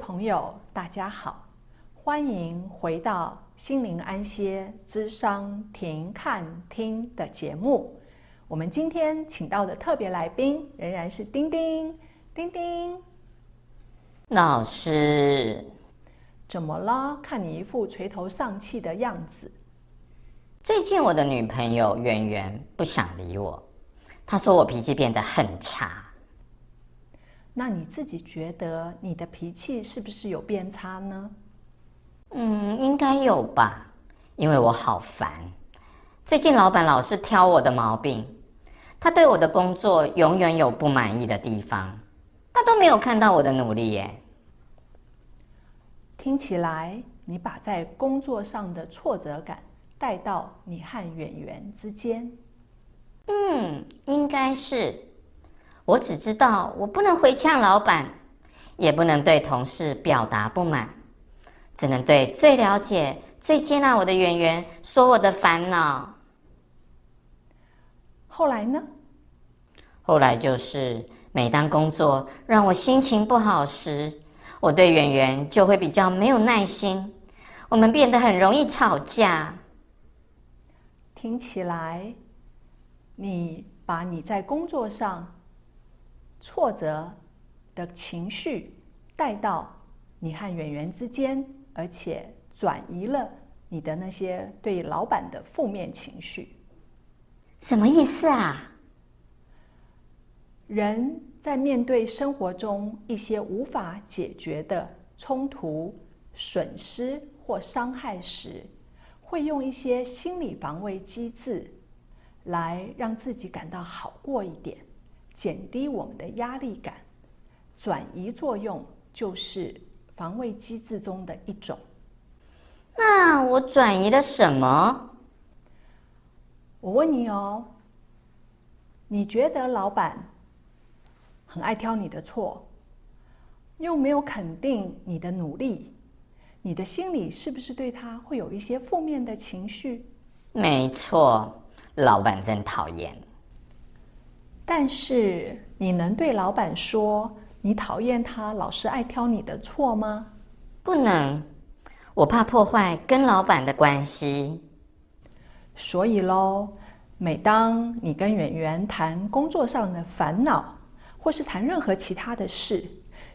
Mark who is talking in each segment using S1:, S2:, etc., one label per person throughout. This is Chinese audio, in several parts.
S1: 朋友，大家好，欢迎回到心灵安歇之商停看听的节目。我们今天请到的特别来宾仍然是丁丁。丁丁，
S2: 老师，
S1: 怎么了？看你一副垂头丧气的样子。
S2: 最近我的女朋友圆圆不想理我，她说我脾气变得很差。
S1: 那你自己觉得你的脾气是不是有变差呢？
S2: 嗯，应该有吧，因为我好烦。最近老板老是挑我的毛病，他对我的工作永远有不满意的地方，他都没有看到我的努力耶。
S1: 听起来你把在工作上的挫折感带到你和演员之间。
S2: 嗯，应该是。我只知道，我不能回呛老板，也不能对同事表达不满，只能对最了解、最接纳我的演员说我的烦恼。
S1: 后来呢？
S2: 后来就是，每当工作让我心情不好时，我对演员就会比较没有耐心，我们变得很容易吵架。
S1: 听起来，你把你在工作上挫折的情绪带到你和演员之间，而且转移了你的那些对老板的负面情绪。
S2: 什么意思啊？
S1: 人在面对生活中一些无法解决的冲突、损失或伤害时，会用一些心理防卫机制来让自己感到好过一点。减低我们的压力感，转移作用就是防卫机制中的一种。
S2: 那我转移了什么？
S1: 我问你哦，你觉得老板很爱挑你的错，又没有肯定你的努力，你的心里是不是对他会有一些负面的情绪？
S2: 没错，老板真讨厌。
S1: 但是你能对老板说你讨厌他老是爱挑你的错吗？
S2: 不能，我怕破坏跟老板的关系。
S1: 所以喽，每当你跟圆圆谈工作上的烦恼，或是谈任何其他的事，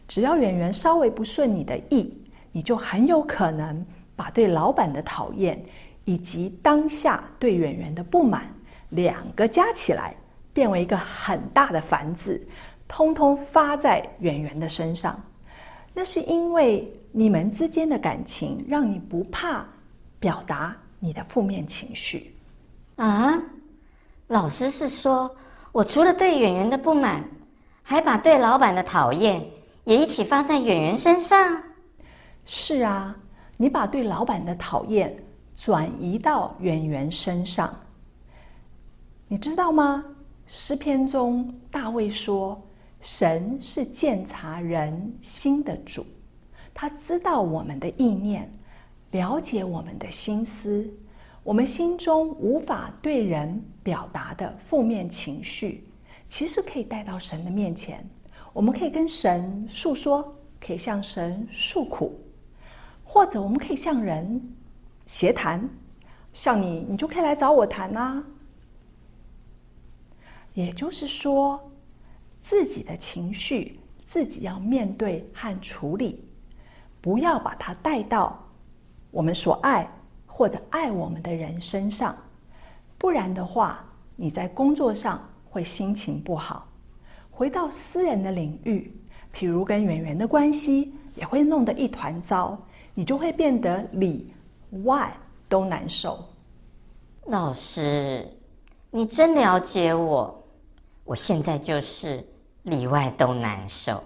S1: 只要圆圆稍微不顺你的意，你就很有可能把对老板的讨厌以及当下对圆圆的不满两个加起来。变为一个很大的烦字，通通发在圆圆的身上。那是因为你们之间的感情让你不怕表达你的负面情绪
S2: 啊。老师是说，我除了对圆圆的不满，还把对老板的讨厌也一起发在圆圆身上。
S1: 是啊，你把对老板的讨厌转移到圆圆身上，你知道吗？诗篇中，大卫说：“神是鉴察人心的主，他知道我们的意念，了解我们的心思。我们心中无法对人表达的负面情绪，其实可以带到神的面前。我们可以跟神诉说，可以向神诉苦，或者我们可以向人协谈。像你，你就可以来找我谈啊。”也就是说，自己的情绪自己要面对和处理，不要把它带到我们所爱或者爱我们的人身上，不然的话，你在工作上会心情不好。回到私人的领域，譬如跟圆圆的关系，也会弄得一团糟，你就会变得里外都难受。
S2: 老师，你真了解我。我现在就是里外都难受。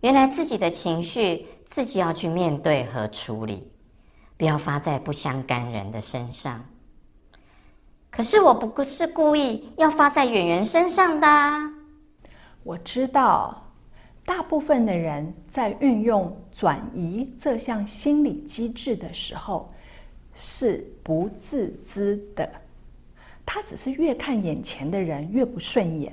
S2: 原来自己的情绪自己要去面对和处理，不要发在不相干人的身上。可是我不是故意要发在圆圆身上的。
S1: 我知道，大部分的人在运用转移这项心理机制的时候是不自知的。他只是越看眼前的人越不顺眼，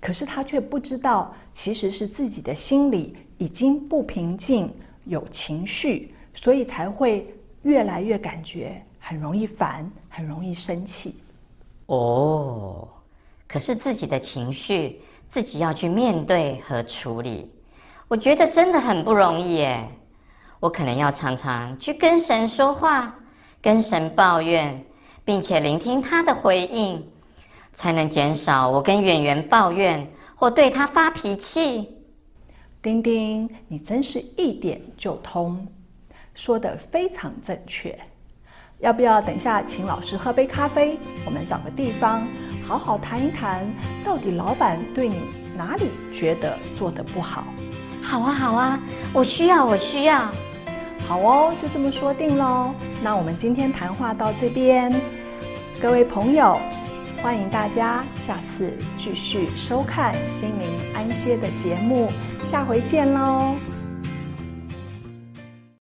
S1: 可是他却不知道，其实是自己的心里已经不平静，有情绪，所以才会越来越感觉很容易烦，很容易生气。
S2: 哦，可是自己的情绪自己要去面对和处理，我觉得真的很不容易耶。我可能要常常去跟神说话，跟神抱怨，并且聆听他的回应，才能减少我跟演员抱怨或对他发脾气。
S1: 丁丁，你真是一点就通，说的非常正确。要不要等一下请老师喝杯咖啡？我们找个地方好好谈一谈，到底老板对你哪里觉得做得不好？
S2: 好啊，好啊，我需要，我需要。
S1: 好哦，就这么说定喽。那我们今天谈话到这边，各位朋友，欢迎大家下次继续收看心灵安歇的节目，下回见喽。